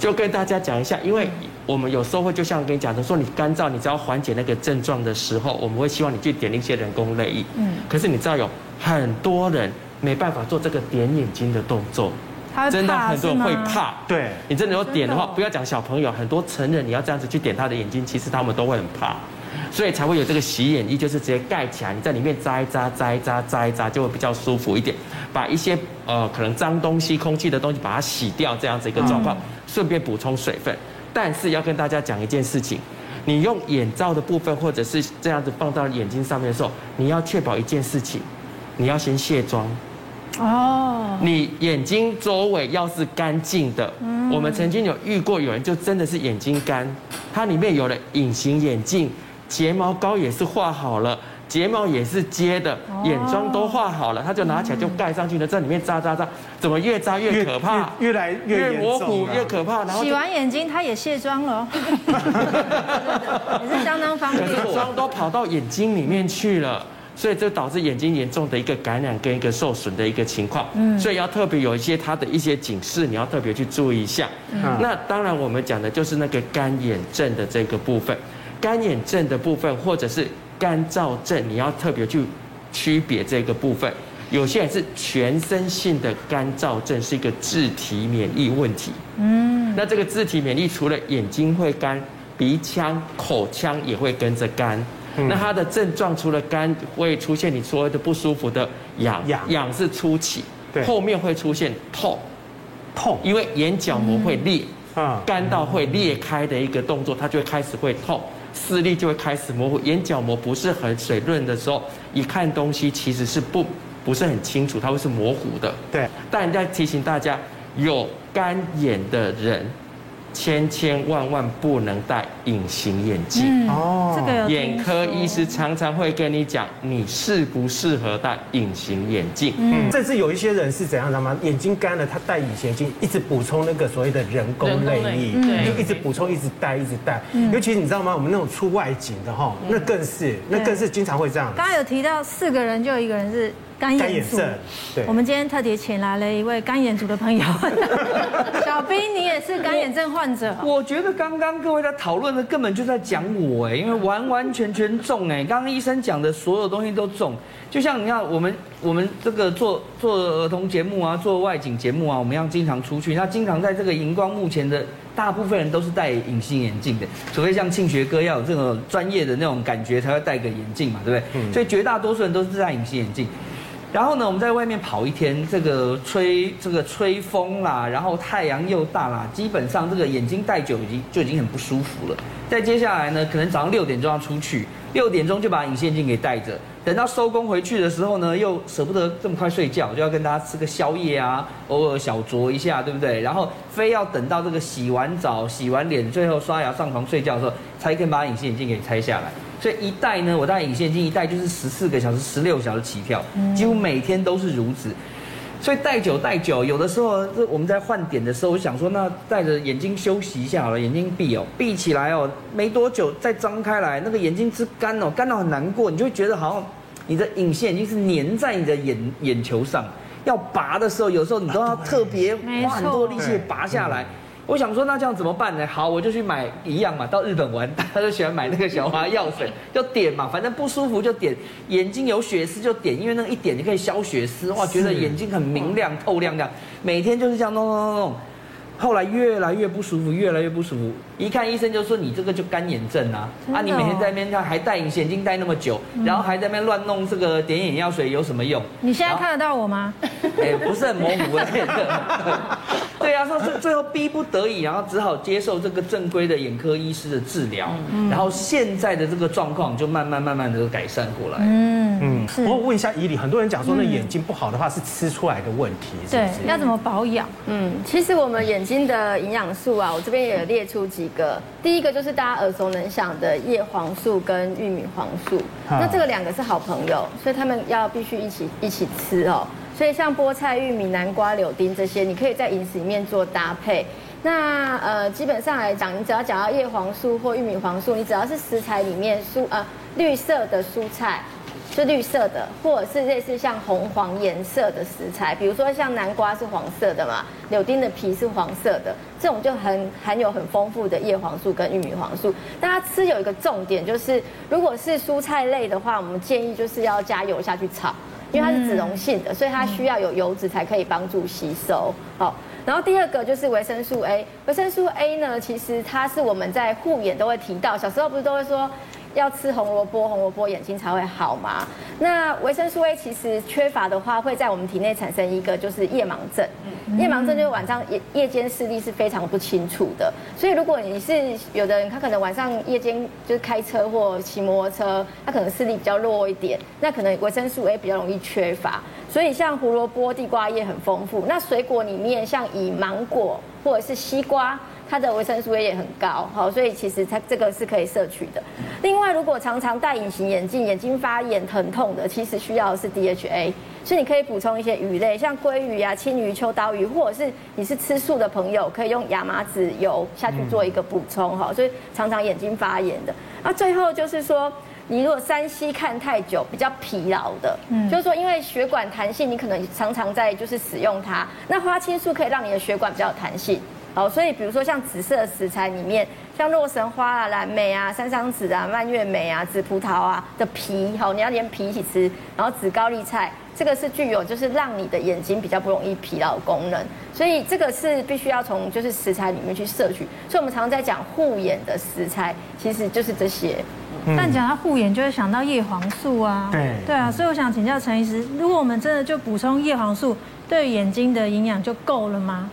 就跟大家讲一下，因为。我们有时候会就像我跟你讲的，说你干燥，你只要缓解那个症状的时候，我们会希望你去点一些人工泪液。嗯。可是你知道有很多人没办法做这个点眼睛的动作，真的很多人会怕。对。你真的要点的话，不要讲小朋友，很多成人你要这样子去点他的眼睛，其实他们都会很怕，所以才会有这个洗眼液，就是直接盖起来，你在里面扎一扎，扎一扎，扎一扎，就会比较舒服一点，把一些呃可能脏东西、空气的东西把它洗掉，这样子一个状况，顺便补充水分。但是要跟大家讲一件事情，你用眼罩的部分或者是这样子放到眼睛上面的时候，你要确保一件事情，你要先卸妆。哦。你眼睛周围要是干净的，我们曾经有遇过有人就真的是眼睛干，它里面有了隐形眼镜，睫毛膏也是画好了。睫毛也是接的，眼妆都画好了，他就拿起来就盖上去了，在里面扎扎扎，怎么越扎越可怕？越，越，越来越，越模糊，越可怕。然后洗完眼睛，他也卸妆了，也是相当方便。妆都跑到眼睛里面去了，所以就导致眼睛严重的一个感染跟一个受损的一个情况。嗯，所以要特别有一些它的一些警示，你要特别去注意一下。嗯，那当然我们讲的就是那个干眼症的这个部分，干眼症的部分或者是。干燥症，你要特别去区别这个部分。有些人是全身性的干燥症，是一个自体免疫问题。嗯，那这个自体免疫除了眼睛会干，鼻腔、口腔也会跟着干。那它的症状除了干，会出现你所谓的不舒服的痒，痒是初期，后面会出现痛，痛，因为眼角膜会裂，啊，干到会裂开的一个动作，它就会开始会痛。视力就会开始模糊，眼角膜不是很水润的时候，一看东西其实是不不是很清楚，它会是模糊的。对，但要提醒大家，有干眼的人。千千万万不能戴隐形眼镜哦！这个眼科医师常常会跟你讲，你适不适合戴隐形眼镜？嗯，甚至有一些人是怎样的吗？眼睛干了，他戴隐形眼镜，一直补充那个所谓的人工泪液，就一直补充，一直戴，一直戴。尤其你知道吗？我们那种出外景的哈，那更是，那更是经常会这样。刚刚有提到四个人就有一个人是。干眼症，对，我们今天特别请来了一位干眼族的朋友，小兵，你也是干眼症患者。我觉得刚刚各位在讨论的根本就在讲我哎，因为完完全全中哎，刚刚医生讲的所有东西都中，就像你看我们我们这个做做儿童节目啊，做外景节目啊，我们要经常出去，那经常在这个荧光幕前的大部分人都是戴隐形眼镜的，除非像庆学哥要有这种专业的那种感觉才会戴个眼镜嘛，对不对？所以绝大多数人都是戴隐形眼镜。然后呢，我们在外面跑一天，这个吹这个吹风啦，然后太阳又大啦，基本上这个眼睛戴久已经就已经很不舒服了。再接下来呢，可能早上六点钟要出去，六点钟就把隐形眼镜给戴着，等到收工回去的时候呢，又舍不得这么快睡觉，就要跟大家吃个宵夜啊，偶尔小酌一下，对不对？然后非要等到这个洗完澡、洗完脸，最后刷牙上床睡觉的时候，才可以把隐形眼镜给拆下来。所以一戴呢，我戴隐形眼镜一戴就是十四个小时、十六小时起跳，几乎每天都是如此。所以戴久戴久，有的时候这我们在换点的时候，我想说，那戴着眼睛休息一下好了，眼睛闭哦，闭起来哦，没多久再张开来，那个眼睛之干哦，干到很难过，你就会觉得好像你的隐形眼镜是粘在你的眼眼球上，要拔的时候，有时候你都要特别花很多力气拔下来。我想说，那这样怎么办呢？好，我就去买一样嘛，到日本玩，大家都喜欢买那个小花药水，就点嘛，反正不舒服就点，眼睛有血丝就点，因为那个一点你可以消血丝，哇，觉得眼睛很明亮透亮亮，每天就是这样弄弄弄弄。后来越来越不舒服，越来越不舒服。一看医生就说，你这个就干眼症啊！哦、啊，你每天在那边还戴隐形眼镜戴那么久，嗯、然后还在那边乱弄这个点眼药水有什么用？你现在看得到我吗？哎，不是很模糊的。对啊，说是 最后逼不得已，然后只好接受这个正规的眼科医师的治疗，嗯、然后现在的这个状况就慢慢慢慢的改善过来。嗯嗯，是我问一下以里，很多人讲说那眼睛不好的话是吃出来的问题，是是？对，要怎么保养？嗯，其实我们眼睛的营养素啊，我这边也有列出几个。第一个就是大家耳熟能详的叶黄素跟玉米黄素，啊、那这个两个是好朋友，所以他们要必须一起一起吃哦。所以像菠菜、玉米、南瓜、柳丁这些，你可以在饮食里面做搭配。那呃，基本上来讲，你只要讲到叶黄素或玉米黄素，你只要是食材里面蔬呃绿色的蔬菜，是绿色的，或者是类似像红黄颜色的食材，比如说像南瓜是黄色的嘛，柳丁的皮是黄色的，这种就很含有很丰富的叶黄素跟玉米黄素。大家吃有一个重点，就是如果是蔬菜类的话，我们建议就是要加油下去炒。因为它是脂溶性的，所以它需要有油脂才可以帮助吸收。好，然后第二个就是维生素 A。维生素 A 呢，其实它是我们在护眼都会提到，小时候不是都会说要吃红萝卜，红萝卜眼睛才会好嘛？那维生素 A 其实缺乏的话，会在我们体内产生一个就是夜盲症。夜盲症就是晚上夜夜间视力是非常不清楚的，所以如果你是有的人，他可能晚上夜间就是开车或骑摩托车，他可能视力比较弱一点，那可能维生素 A 比较容易缺乏。所以像胡萝卜、地瓜叶很丰富，那水果里面像以芒果或者是西瓜。它的维生素 A 也很高，好，所以其实它这个是可以摄取的。另外，如果常常戴隐形眼镜，眼睛发炎疼痛的，其实需要的是 DHA，所以你可以补充一些鱼类，像鲑鱼啊、青鱼、秋刀鱼，或者是你是吃素的朋友，可以用亚麻籽油下去做一个补充，哈，所以常常眼睛发炎的。那最后就是说，你如果山西看太久，比较疲劳的，嗯，就是说因为血管弹性，你可能常常在就是使用它，那花青素可以让你的血管比较有弹性。好，所以比如说像紫色食材里面，像洛神花啊、蓝莓啊、山桑子啊、蔓越莓啊、紫葡萄啊的皮，好，你要连皮一起吃。然后紫高丽菜，这个是具有就是让你的眼睛比较不容易疲劳的功能。所以这个是必须要从就是食材里面去摄取。所以我们常常在讲护眼的食材，其实就是这些。嗯、但讲到护眼，就会想到叶黄素啊。对对啊，所以我想请教陈医师，如果我们真的就补充叶黄素，对眼睛的营养就够了吗？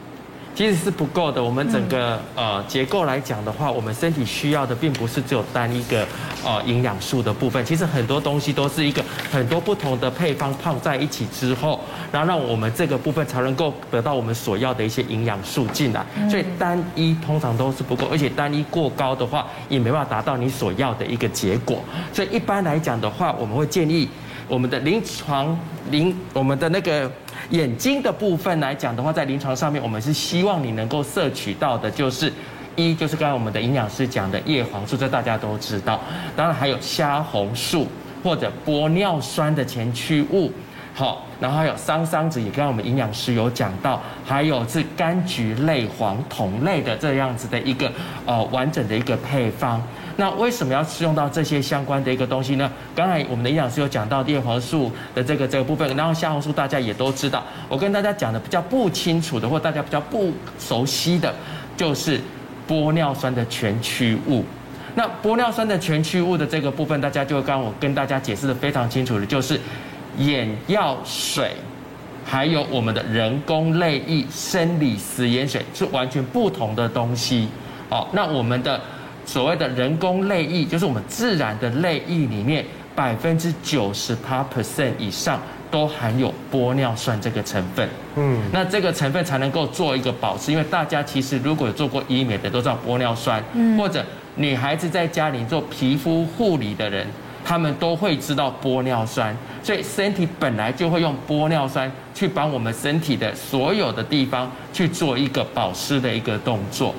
其实是不够的。我们整个呃结构来讲的话，我们身体需要的并不是只有单一个呃营养素的部分。其实很多东西都是一个很多不同的配方泡在一起之后，然后让我们这个部分才能够得到我们所要的一些营养素进来。所以单一通常都是不够，而且单一过高的话，也没办法达到你所要的一个结果。所以一般来讲的话，我们会建议我们的临床临我们的那个。眼睛的部分来讲的话，在临床上面，我们是希望你能够摄取到的，就是一就是刚才我们的营养师讲的叶黄素，这大家都知道。当然还有虾红素或者玻尿酸的前驱物，好，然后还有桑桑子，也刚刚我们营养师有讲到，还有是柑橘类、黄酮类的这样子的一个呃完整的一个配方。那为什么要使用到这些相关的一个东西呢？刚才我们的营养师有讲到叶黄素的这个这个部分，然后虾红素大家也都知道。我跟大家讲的比较不清楚的，或大家比较不熟悉的，就是玻尿酸的全驱物。那玻尿酸的全驱物的这个部分，大家就刚我跟大家解释的非常清楚的，就是眼药水，还有我们的人工泪液、生理食盐水是完全不同的东西。好，那我们的。所谓的人工泪液，就是我们自然的泪液里面百分之九十八 percent 以上都含有玻尿酸这个成分。嗯，那这个成分才能够做一个保湿，因为大家其实如果有做过医美的都知道玻尿酸，或者女孩子在家里做皮肤护理的人，他们都会知道玻尿酸，所以身体本来就会用玻尿酸去帮我们身体的所有的地方去做一个保湿的一个动作。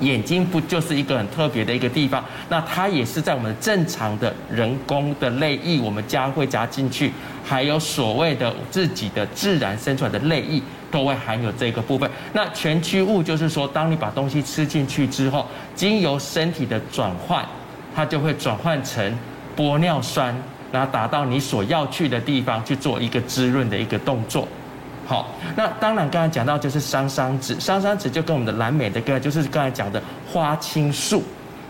眼睛不就是一个很特别的一个地方？那它也是在我们正常的人工的泪液，我们加会加进去，还有所谓的自己的自然生出来的泪液，都会含有这个部分。那全曲物就是说，当你把东西吃进去之后，经由身体的转换，它就会转换成玻尿酸，然后达到你所要去的地方去做一个滋润的一个动作。好，那当然刚才讲到就是桑桑子，桑桑子就跟我们的蓝莓的歌，就是刚才讲的花青素。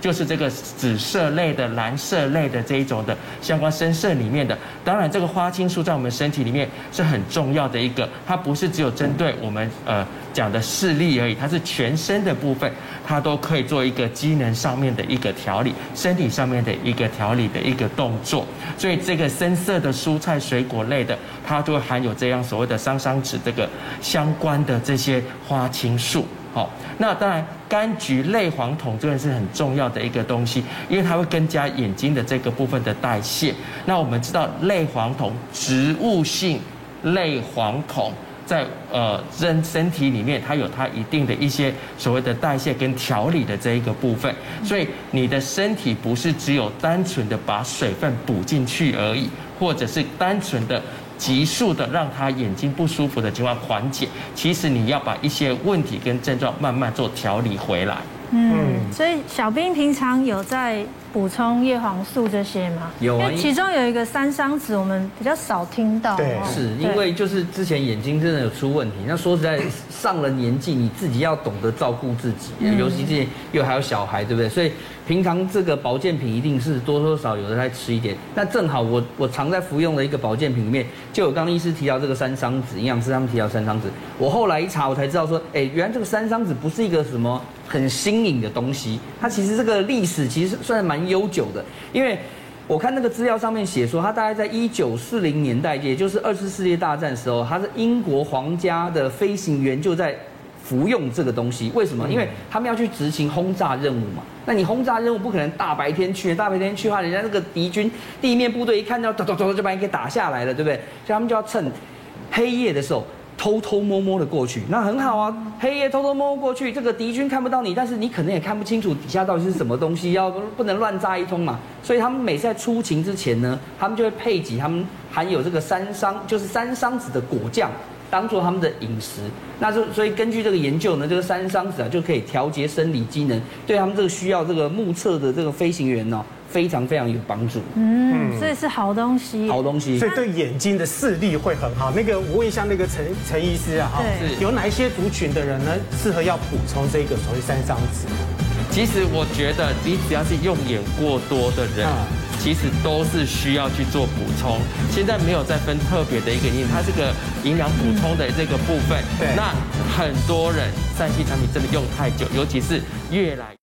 就是这个紫色类的、蓝色类的这一种的相关深色里面的，当然这个花青素在我们身体里面是很重要的一个，它不是只有针对我们呃讲的视力而已，它是全身的部分，它都可以做一个机能上面的一个调理，身体上面的一个调理的一个动作。所以这个深色的蔬菜水果类的，它就含有这样所谓的桑桑子这个相关的这些花青素。好，那当然，柑橘类黄酮这个是很重要的一个东西，因为它会增加眼睛的这个部分的代谢。那我们知道，类黄酮，植物性类黄酮，在呃人身体里面，它有它一定的一些所谓的代谢跟调理的这一个部分。所以你的身体不是只有单纯的把水分补进去而已，或者是单纯的。急速的让他眼睛不舒服的情况缓解，其实你要把一些问题跟症状慢慢做调理回来。嗯，所以小兵平常有在补充叶黄素这些吗？有啊，因为其中有一个三桑子，我们比较少听到。对，是因为就是之前眼睛真的有出问题。那说实在，上了年纪，你自己要懂得照顾自己，尤其是又还有小孩，对不对？所以平常这个保健品一定是多多少少有的在吃一点。那正好我我常在服用的一个保健品里面，就有刚刚医师提到这个三桑子，营养师他们提到三桑子。我后来一查，我才知道说，哎，原来这个三桑子不是一个什么。很新颖的东西，它其实这个历史其实算是蛮悠久的，因为我看那个资料上面写说，它大概在一九四零年代，也就是二次世界大战的时候，它是英国皇家的飞行员就在服用这个东西。为什么？因为他们要去执行轰炸任务嘛。那你轰炸任务不可能大白天去，大白天去的话，人家那个敌军地面部队一看到，咚咚咚就把你给打下来了，对不对？所以他们就要趁黑夜的时候。偷偷摸摸的过去，那很好啊。黑夜偷偷摸摸过去，这个敌军看不到你，但是你可能也看不清楚底下到底是什么东西，要不能乱炸一通嘛。所以他们每次在出勤之前呢，他们就会配给他们含有这个三桑，就是三桑子的果酱，当做他们的饮食。那就所以根据这个研究呢，这个三桑子啊就可以调节生理机能，对他们这个需要这个目测的这个飞行员呢。非常非常有帮助，嗯，所以是好东西，好东西，所以对眼睛的视力会很好。那个我问一下那个陈陈医师啊，哈，有哪一些族群的人呢适合要补充这个所谓三张纸？其实我觉得你只要是用眼过多的人，其实都是需要去做补充。现在没有再分特别的一个因，它这个营养补充的这个部分，对那很多人三 C 产品真的用太久，尤其是越来。